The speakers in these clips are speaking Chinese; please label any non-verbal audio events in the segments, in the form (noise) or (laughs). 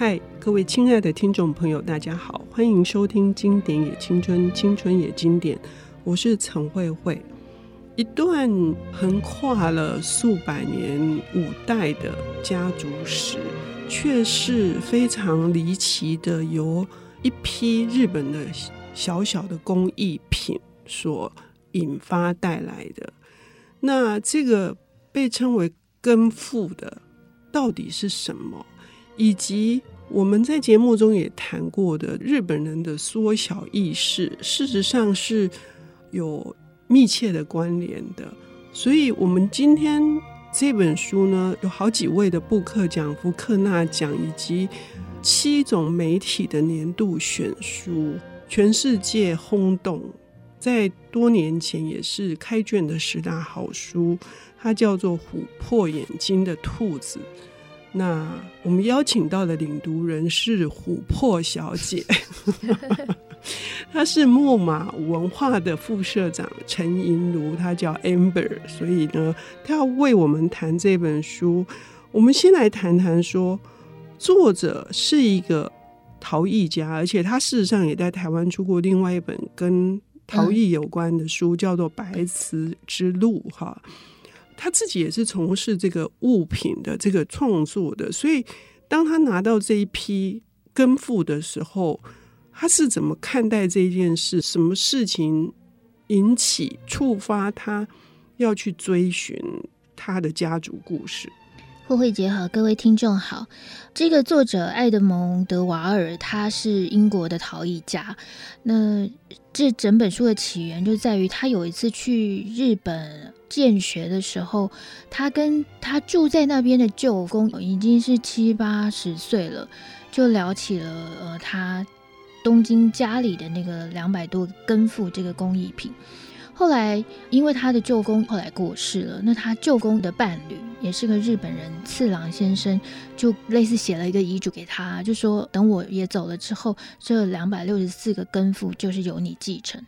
嗨，各位亲爱的听众朋友，大家好，欢迎收听《经典也青春，青春也经典》，我是陈慧慧。一段横跨了数百年五代的家族史，却是非常离奇的，由一批日本的小小的工艺品所引发带来的。那这个被称为根付的，到底是什么？以及我们在节目中也谈过的日本人的缩小意识，事实上是有密切的关联的。所以，我们今天这本书呢，有好几位的布克奖、福克纳奖，以及七种媒体的年度选书，全世界轰动。在多年前也是开卷的十大好书，它叫做《琥珀眼睛的兔子》。那我们邀请到的领读人是琥珀小姐 (laughs) (laughs) 她是木马文化的副社长陈银如，她叫 Amber，所以呢，她要为我们谈这本书。我们先来谈谈说，作者是一个陶艺家，而且他事实上也在台湾出过另外一本跟陶艺有关的书，叫做《白瓷之路》哈。他自己也是从事这个物品的这个创作的，所以当他拿到这一批根付的时候，他是怎么看待这件事？什么事情引起触发他要去追寻他的家族故事？慧慧姐好，各位听众好。这个作者爱德蒙·德瓦尔，他是英国的陶艺家。那这整本书的起源就在于他有一次去日本。建学的时候，他跟他住在那边的舅公已经是七八十岁了，就聊起了呃他东京家里的那个两百多根付这个工艺品。后来因为他的舅公后来过世了，那他舅公的伴侣也是个日本人次郎先生，就类似写了一个遗嘱给他，就说等我也走了之后，这两百六十四个根付就是由你继承。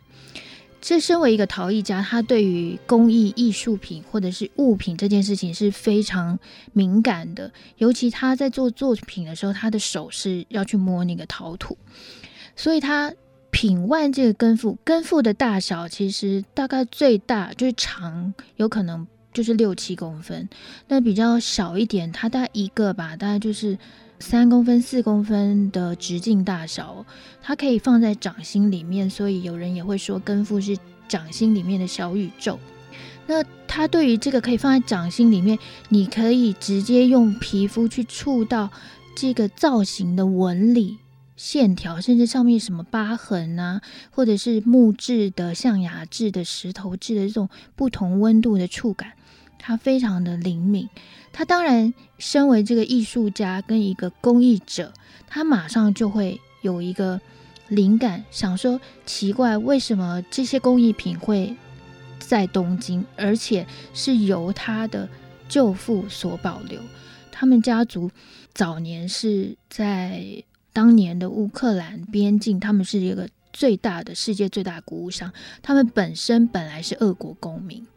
这身为一个陶艺家，他对于工艺艺术品或者是物品这件事情是非常敏感的。尤其他在做作品的时候，他的手是要去摸那个陶土，所以他品腕这个根付，根付的大小其实大概最大就是长，有可能就是六七公分。那比较小一点，它大概一个吧，大概就是。三公分、四公分的直径大小，它可以放在掌心里面，所以有人也会说根付是掌心里面的小宇宙。那它对于这个可以放在掌心里面，你可以直接用皮肤去触到这个造型的纹理、线条，甚至上面什么疤痕啊，或者是木质的、象牙质的、石头质的这种不同温度的触感，他非常的灵敏。他当然，身为这个艺术家跟一个工艺者，他马上就会有一个灵感，想说奇怪，为什么这些工艺品会在东京，而且是由他的舅父所保留？他们家族早年是在当年的乌克兰边境，他们是一个最大的世界最大的谷物商，他们本身本来是俄国公民。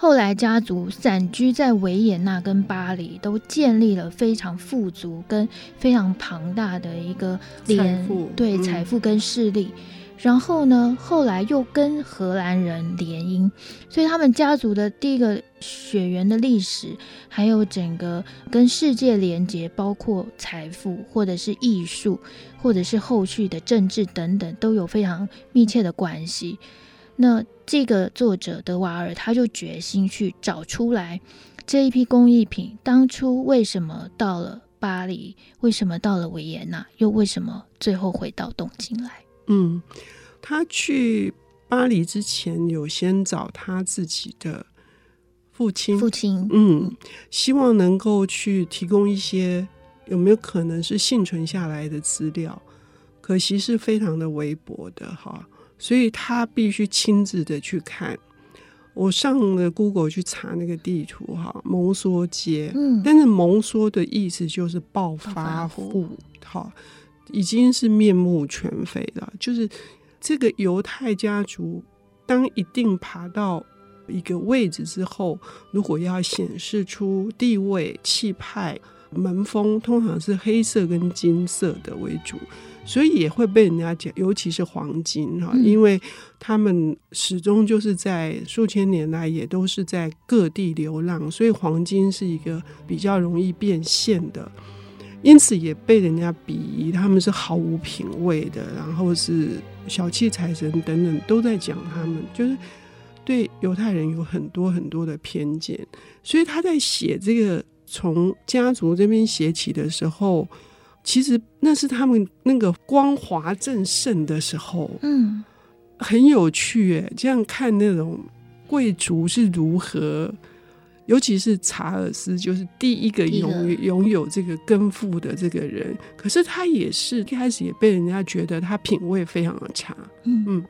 后来，家族散居在维也纳跟巴黎，都建立了非常富足跟非常庞大的一个财富，对财富跟势力。嗯。然后呢，后来又跟荷兰人联姻，所以他们家族的第一个血缘的历史，还有整个跟世界连接，包括财富或者是艺术，或者是后续的政治等等，都有非常密切的关系。那这个作者德瓦尔他就决心去找出来这一批工艺品当初为什么到了巴黎，为什么到了维也纳，又为什么最后回到东京来？嗯，他去巴黎之前有先找他自己的父亲，父亲，嗯，希望能够去提供一些有没有可能是幸存下来的资料，可惜是非常的微薄的哈。所以他必须亲自的去看。我上了 Google 去查那个地图哈，蒙梭街。嗯，但是蒙梭的意思就是暴发户，哈，已经是面目全非了。就是这个犹太家族，当一定爬到一个位置之后，如果要显示出地位气派，门风通常是黑色跟金色的为主，所以也会被人家讲，尤其是黄金哈，因为他们始终就是在数千年来也都是在各地流浪，所以黄金是一个比较容易变现的，因此也被人家鄙夷他们是毫无品味的，然后是小气财神等等都在讲他们，就是对犹太人有很多很多的偏见，所以他在写这个。从家族这边写起的时候，其实那是他们那个光华正盛的时候，嗯，很有趣诶。这样看那种贵族是如何。尤其是查尔斯，就是第一个拥拥有这个根父的这个人，可是他也是一开始也被人家觉得他品味非常的差。嗯嗯，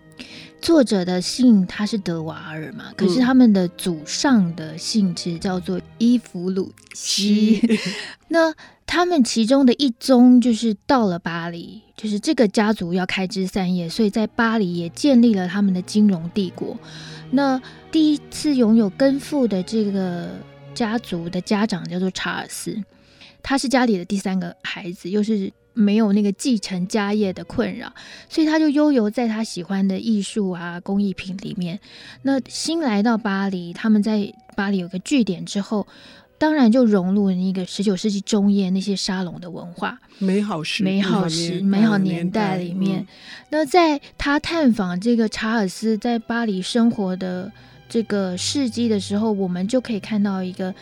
作者的姓他是德瓦尔嘛，可是他们的祖上的姓其实叫做伊弗鲁西。(laughs) (laughs) 那他们其中的一宗就是到了巴黎，就是这个家族要开枝散叶，所以在巴黎也建立了他们的金融帝国。那第一次拥有根父的这个家族的家长叫做查尔斯，他是家里的第三个孩子，又是没有那个继承家业的困扰，所以他就悠游在他喜欢的艺术啊工艺品里面。那新来到巴黎，他们在巴黎有个据点之后。当然就融入了那个十九世纪中叶那些沙龙的文化，美好时美好时美好年代里面。嗯、那在他探访这个查尔斯在巴黎生活的这个事迹的时候，我们就可以看到一个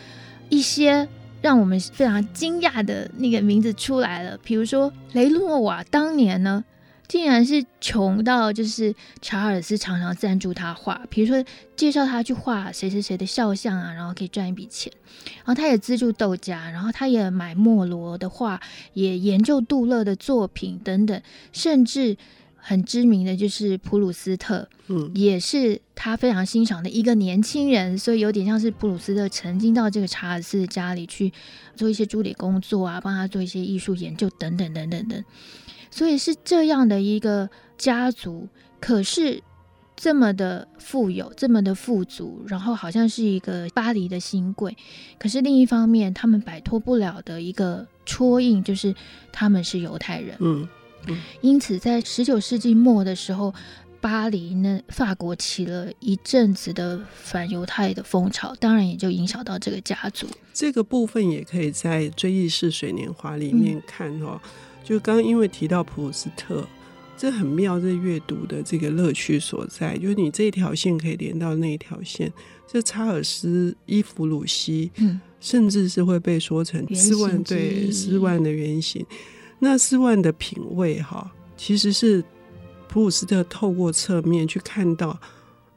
一些让我们非常惊讶的那个名字出来了，比如说雷诺瓦当年呢。竟然是穷到，就是查尔斯常常赞助他画，比如说介绍他去画谁谁谁的肖像啊，然后可以赚一笔钱。然后他也资助豆家，然后他也买莫罗的画，也研究杜勒的作品等等，甚至很知名的就是普鲁斯特，嗯，也是他非常欣赏的一个年轻人，所以有点像是普鲁斯特曾经到这个查尔斯的家里去做一些助理工作啊，帮他做一些艺术研究等等等等等。所以是这样的一个家族，可是这么的富有，这么的富足，然后好像是一个巴黎的新贵。可是另一方面，他们摆脱不了的一个戳印，就是他们是犹太人。嗯嗯。因此，在十九世纪末的时候，巴黎呢，法国起了一阵子的反犹太的风潮，当然也就影响到这个家族。这个部分也可以在《追忆似水年华》里面看哦。嗯就刚刚因为提到普鲁斯特，这很妙，这阅读的这个乐趣所在，就是你这一条线可以连到那一条线。这查尔斯·伊弗鲁西，嗯，甚至是会被说成斯万对斯万的原型。那斯万的品味哈，其实是普鲁斯特透过侧面去看到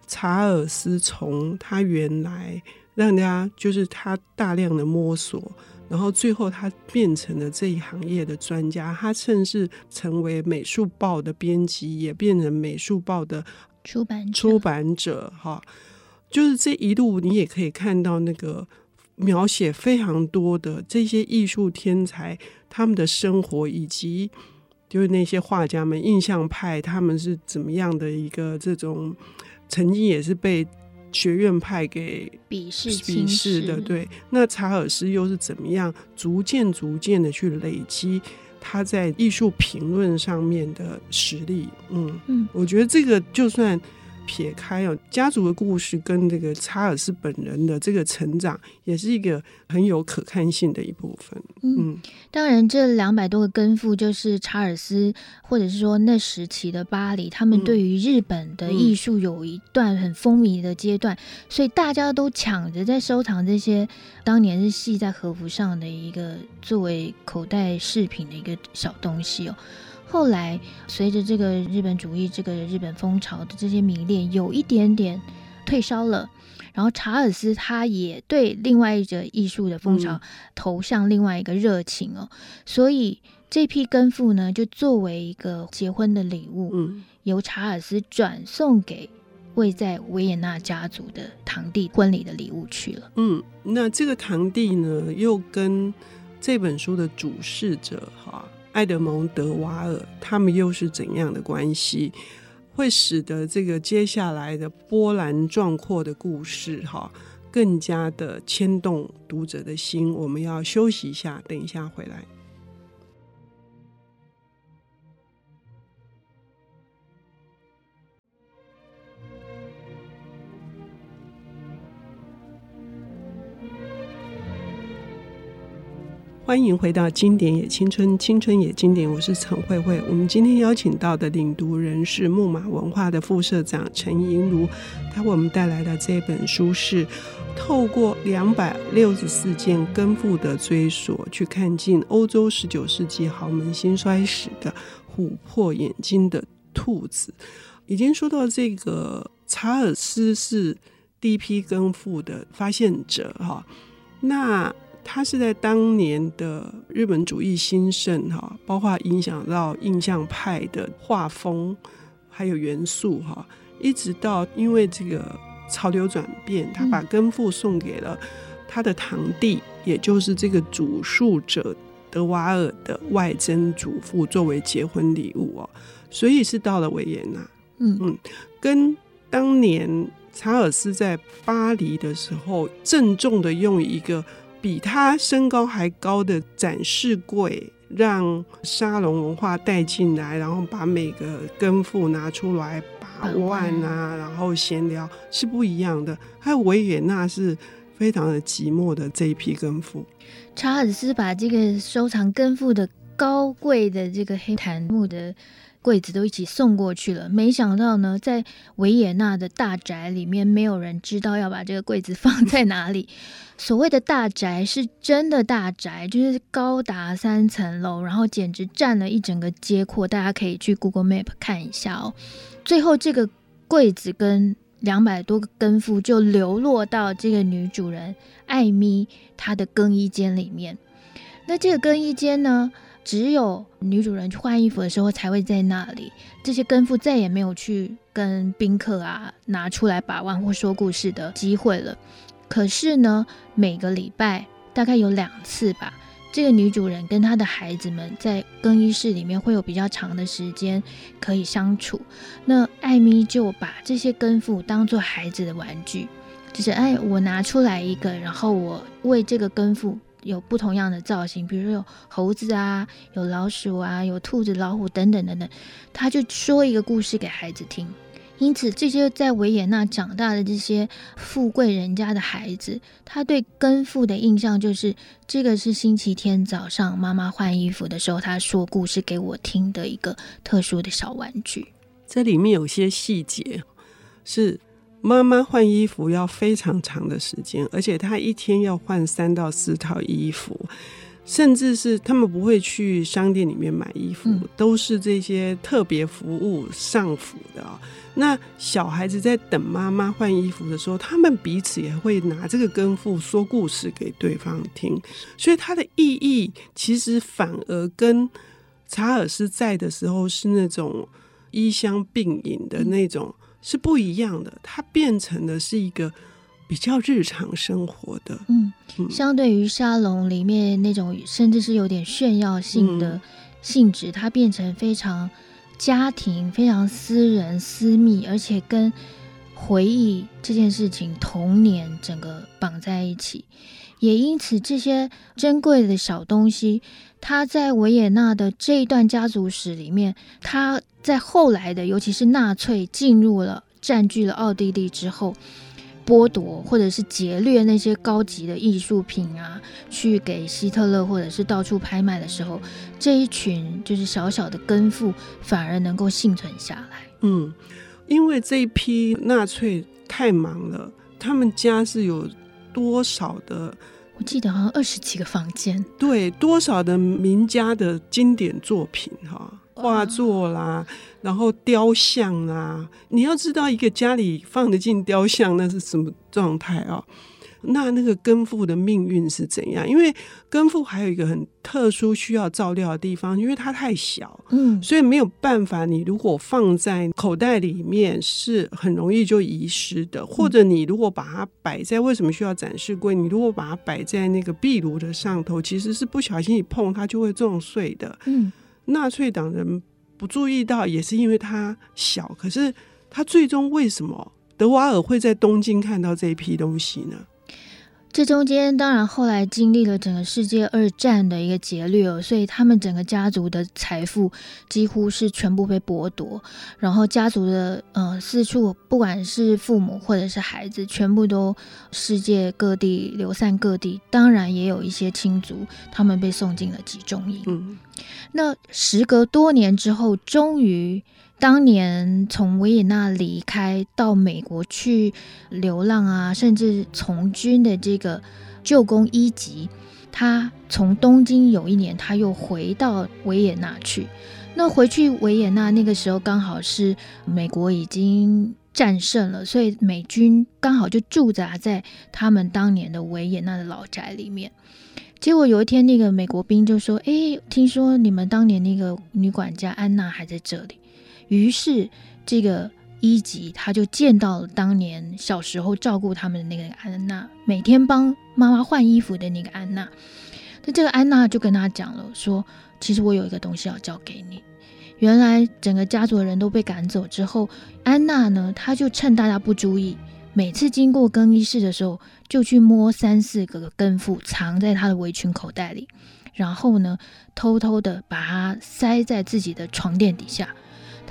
查尔斯从他原来让人家就是他大量的摸索。然后最后，他变成了这一行业的专家。他甚至成为美术报的编辑，也变成美术报的出版出版者。哈，就是这一路，你也可以看到那个描写非常多的这些艺术天才他们的生活，以及就是那些画家们，印象派他们是怎么样的一个这种，曾经也是被。学院派给鄙视鄙视的，对。那查尔斯又是怎么样逐渐逐渐的去累积他在艺术评论上面的实力？嗯嗯，我觉得这个就算。撇开哦，家族的故事跟这个查尔斯本人的这个成长，也是一个很有可看性的一部分。嗯，嗯，当然，这两百多个根父就是查尔斯，或者是说那时期的巴黎，他们对于日本的艺术有一段很风靡的阶段，嗯，所以大家都抢着在收藏这些当年是系在和服上的一个作为口袋饰品的一个小东西哦。后来，随着这个日本主义、这个日本风潮的这些迷恋有一点点退烧了，然后查尔斯他也对另外一个艺术的风潮投向另外一个热情哦，嗯、所以这批根付呢，就作为一个结婚的礼物，嗯、由查尔斯转送给位在维也纳家族的堂弟婚礼的礼物去了。嗯，那这个堂弟呢，又跟这本书的主事者哈。埃德蒙·德瓦尔，他们又是怎样的关系，会使得这个接下来的波澜壮阔的故事，哈，更加的牵动读者的心。我们要休息一下，等一下回来。欢迎回到《经典也青春，青春也经典》，我是陈慧慧。我们今天邀请到的领读人是木马文化的副社长陈银如，他为我们带来的这本书是透过两百六十四件根父的追索，去看尽欧洲十九世纪豪门兴衰史的《琥珀眼睛的兔子》。已经说到这个查尔斯是第一批根父的发现者，哈，那。他是在当年的日本主义兴盛哈，包括影响到印象派的画风，还有元素哈，一直到因为这个潮流转变，他把根父送给了他的堂弟，嗯、也就是这个主述者德瓦尔的外曾祖父作为结婚礼物哦，所以是到了维也纳，嗯嗯，跟当年查尔斯在巴黎的时候郑重的用一个。比他身高还高的展示柜，让沙龙文化带进来，然后把每个根父拿出来把玩啊，然后闲聊是不一样的。还有维也纳是非常的寂寞的这一批根父。查尔斯把这个收藏根父的高贵的这个黑檀木的柜子都一起送过去了，没想到呢，在维也纳的大宅里面，没有人知道要把这个柜子放在哪里。(laughs) 所谓的大宅是真的大宅，就是高达三层楼，然后简直占了一整个街廓。大家可以去 Google Map 看一下哦。最后，这个柜子跟两百多个根父就流落到这个女主人艾米她的更衣间里面。那这个更衣间呢，只有女主人去换衣服的时候才会在那里。这些根父再也没有去跟宾客啊拿出来把玩或说故事的机会了。可是呢，每个礼拜大概有两次吧，这个女主人跟她的孩子们在更衣室里面会有比较长的时间可以相处。那艾咪就把这些根父当做孩子的玩具，就是哎，我拿出来一个，然后我为这个根父有不同样的造型，比如有猴子啊，有老鼠啊，有兔子、老虎等等等等，他就说一个故事给孩子听。因此，这些在维也纳长大的这些富贵人家的孩子，他对根父的印象就是，这个是星期天早上妈妈换衣服的时候，他说故事给我听的一个特殊的小玩具。这里面有些细节是妈妈换衣服要非常长的时间，而且她一天要换三到四套衣服。甚至是他们不会去商店里面买衣服，嗯、都是这些特别服务上服的啊。那小孩子在等妈妈换衣服的时候，他们彼此也会拿这个跟父说故事给对方听，所以它的意义其实反而跟查尔斯在的时候是那种衣香鬓影的那种是不一样的，它变成的是一个。比较日常生活的，嗯，相对于沙龙里面那种甚至是有点炫耀性的性质，嗯、它变成非常家庭、非常私人、私密，而且跟回忆这件事情、童年整个绑在一起。也因此，这些珍贵的小东西，它在维也纳的这一段家族史里面，它在后来的，尤其是纳粹进入了、占据了奥地利之后。剥夺或者是劫掠那些高级的艺术品啊，去给希特勒或者是到处拍卖的时候，这一群就是小小的根父反而能够幸存下来。嗯，因为这一批纳粹太忙了，他们家是有多少的？我记得好像二十几个房间。对，多少的名家的经典作品哈。画作啦，然后雕像啊，你要知道一个家里放得进雕像，那是什么状态啊？那那个根父的命运是怎样？因为根父还有一个很特殊需要照料的地方，因为它太小，嗯，所以没有办法。你如果放在口袋里面，是很容易就遗失的。或者你如果把它摆在，为什么需要展示柜？你如果把它摆在那个壁炉的上头，其实是不小心一碰它就会撞碎的，嗯。纳粹党人不注意到，也是因为它小。可是他最终为什么德瓦尔会在东京看到这一批东西呢？这中间当然后来经历了整个世界二战的一个劫掠哦，所以他们整个家族的财富几乎是全部被剥夺，然后家族的呃四处，不管是父母或者是孩子，全部都世界各地流散各地。当然也有一些亲族，他们被送进了集中营。嗯，那时隔多年之后，终于。当年从维也纳离开到美国去流浪啊，甚至从军的这个舅公伊吉，他从东京有一年他又回到维也纳去。那回去维也纳那个时候刚好是美国已经战胜了，所以美军刚好就驻扎在他们当年的维也纳的老宅里面。结果有一天，那个美国兵就说：“诶，听说你们当年那个女管家安娜还在这里。”于是，这个伊吉他就见到了当年小时候照顾他们的那个安娜，每天帮妈妈换衣服的那个安娜。那这个安娜就跟他讲了，说：“其实我有一个东西要交给你。”原来整个家族的人都被赶走之后，安娜呢，她就趁大家不注意，每次经过更衣室的时候，就去摸三四个根付，藏在她的围裙口袋里，然后呢，偷偷的把它塞在自己的床垫底下。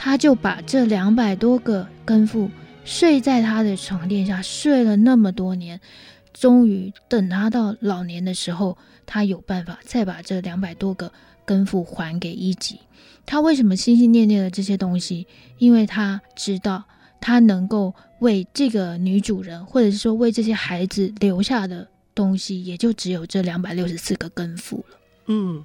他就把这两百多个根父睡在他的床垫下，睡了那么多年，终于等他到老年的时候，他有办法再把这两百多个根付还给一级。他为什么心心念念的这些东西？因为他知道，他能够为这个女主人，或者是说为这些孩子留下的东西，也就只有这两百六十四个根付了。嗯。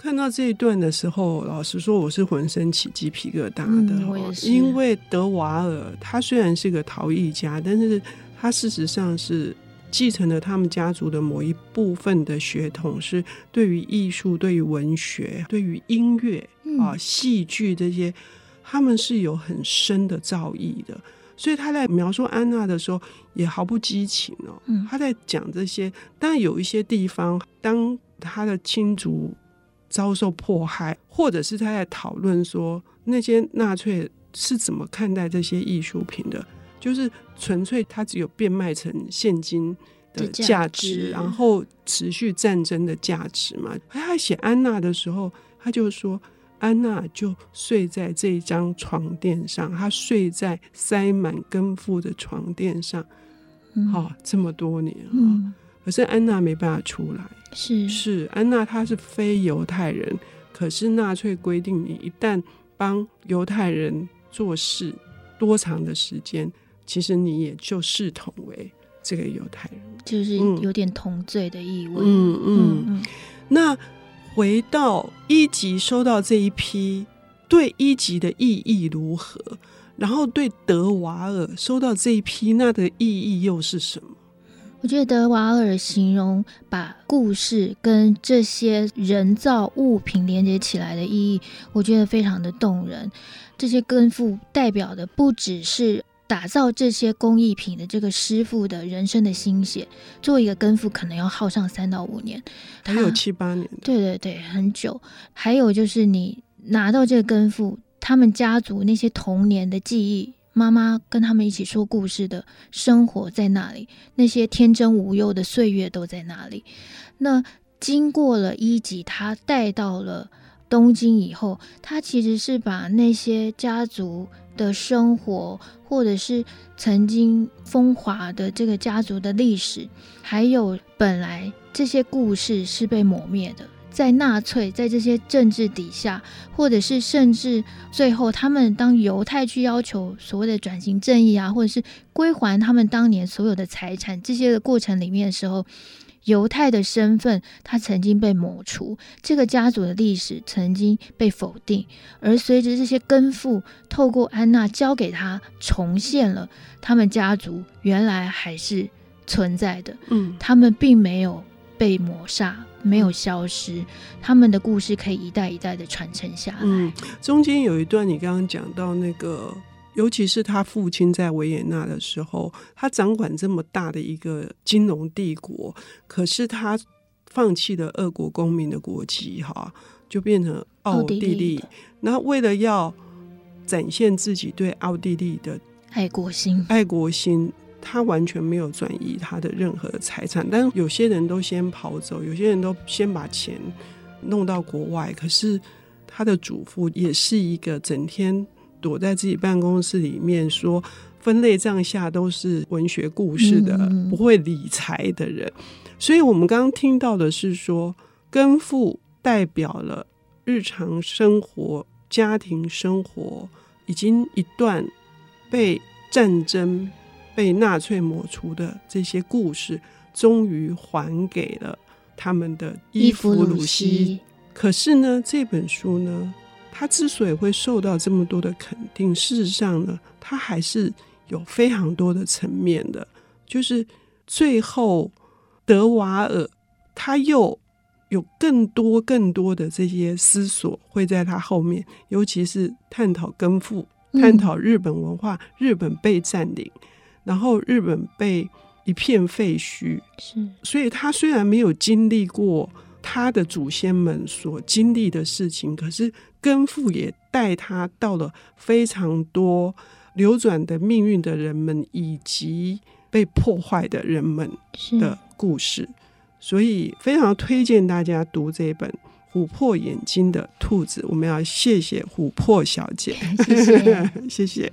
看到这一段的时候，老实说，我是浑身起鸡皮疙瘩的。因为德瓦尔他虽然是个陶艺家，但是他事实上是继承了他们家族的某一部分的血统，是对于艺术、对于文学、对于音乐啊、戏剧这些，他们是有很深的造诣的。所以他在描述安娜的时候，也毫不激情哦。他在讲这些，但有一些地方，当他的亲族。遭受迫害，或者是他在讨论说那些纳粹是怎么看待这些艺术品的，就是纯粹他只有变卖成现金的价值，然后持续战争的价值嘛。他写安娜的时候，他就说安娜就睡在这一张床垫上，她睡在塞满根付的床垫上，好、嗯。哦、这么多年啊。嗯可是安娜没办法出来，是是安娜她是非犹太人，可是纳粹规定你一旦帮犹太人做事多长的时间，其实你也就视同为这个犹太人，就是有点同罪的意味。嗯嗯，嗯，嗯。那回到一级收到这一批，对一级的意义如何？然后对德瓦尔收到这一批，那的意义又是什么？我觉得德瓦尔形容把故事跟这些人造物品连接起来的意义，我觉得非常的动人。这些根付代表的不只是打造这些工艺品的这个师傅的人生的心血，做一个根付可能要耗上三到五年，还有七八年。对对对，很久。还有就是你拿到这个根付，他们家族那些童年的记忆。妈妈跟他们一起说故事的生活在那里，那些天真无忧的岁月都在那里。那经过了伊吉，他带到了东京以后，他其实是把那些家族的生活，或者是曾经风华的这个家族的历史，还有本来这些故事是被抹灭的。在纳粹在这些政治底下，或者是甚至最后，他们当犹太去要求所谓的转型正义啊，或者是归还他们当年所有的财产这些的过程里面的时候，犹太的身份他曾经被抹除，这个家族的历史曾经被否定，而随着这些根付透过安娜交给他重现了他们家族原来还是存在的，嗯，他们并没有。被抹杀，没有消失，他们的故事可以一代一代的传承下来。嗯，中间有一段你刚刚讲到那个，尤其是他父亲在维也纳的时候，他掌管这么大的一个金融帝国，可是他放弃了俄国公民的国籍，哈，就变成奥地利。那为了要展现自己对奥地利的爱国心，爱国心。他完全没有转移他的任何财产。但有些人都先跑走，有些人都先把钱弄到国外。可是他的祖父也是一个整天躲在自己办公室里面说分类账下都是文学故事的，不会理财的人。所以我们刚刚听到的是说，跟父代表了日常生活、家庭生活已经一段被战争、被纳粹抹除的这些故事，终于还给了他们的伊夫鲁西。可是呢，这本书呢，它之所以会受到这么多的肯定，事实上呢，它还是有非常多的层面的，就是最后。德瓦尔他又有更多更多的这些思索会在他后面，尤其是探讨根父，探讨日本文化，日本被占领，然后日本被一片废墟，是，所以他虽然没有经历过他的祖先们所经历的事情，可是根父也带他到了非常多流转的命运的人们以及被破坏的人们的。故事，所以非常推荐大家读这本《琥珀眼睛的兔子》。我们要谢谢琥珀小姐，谢谢，(laughs) 谢谢。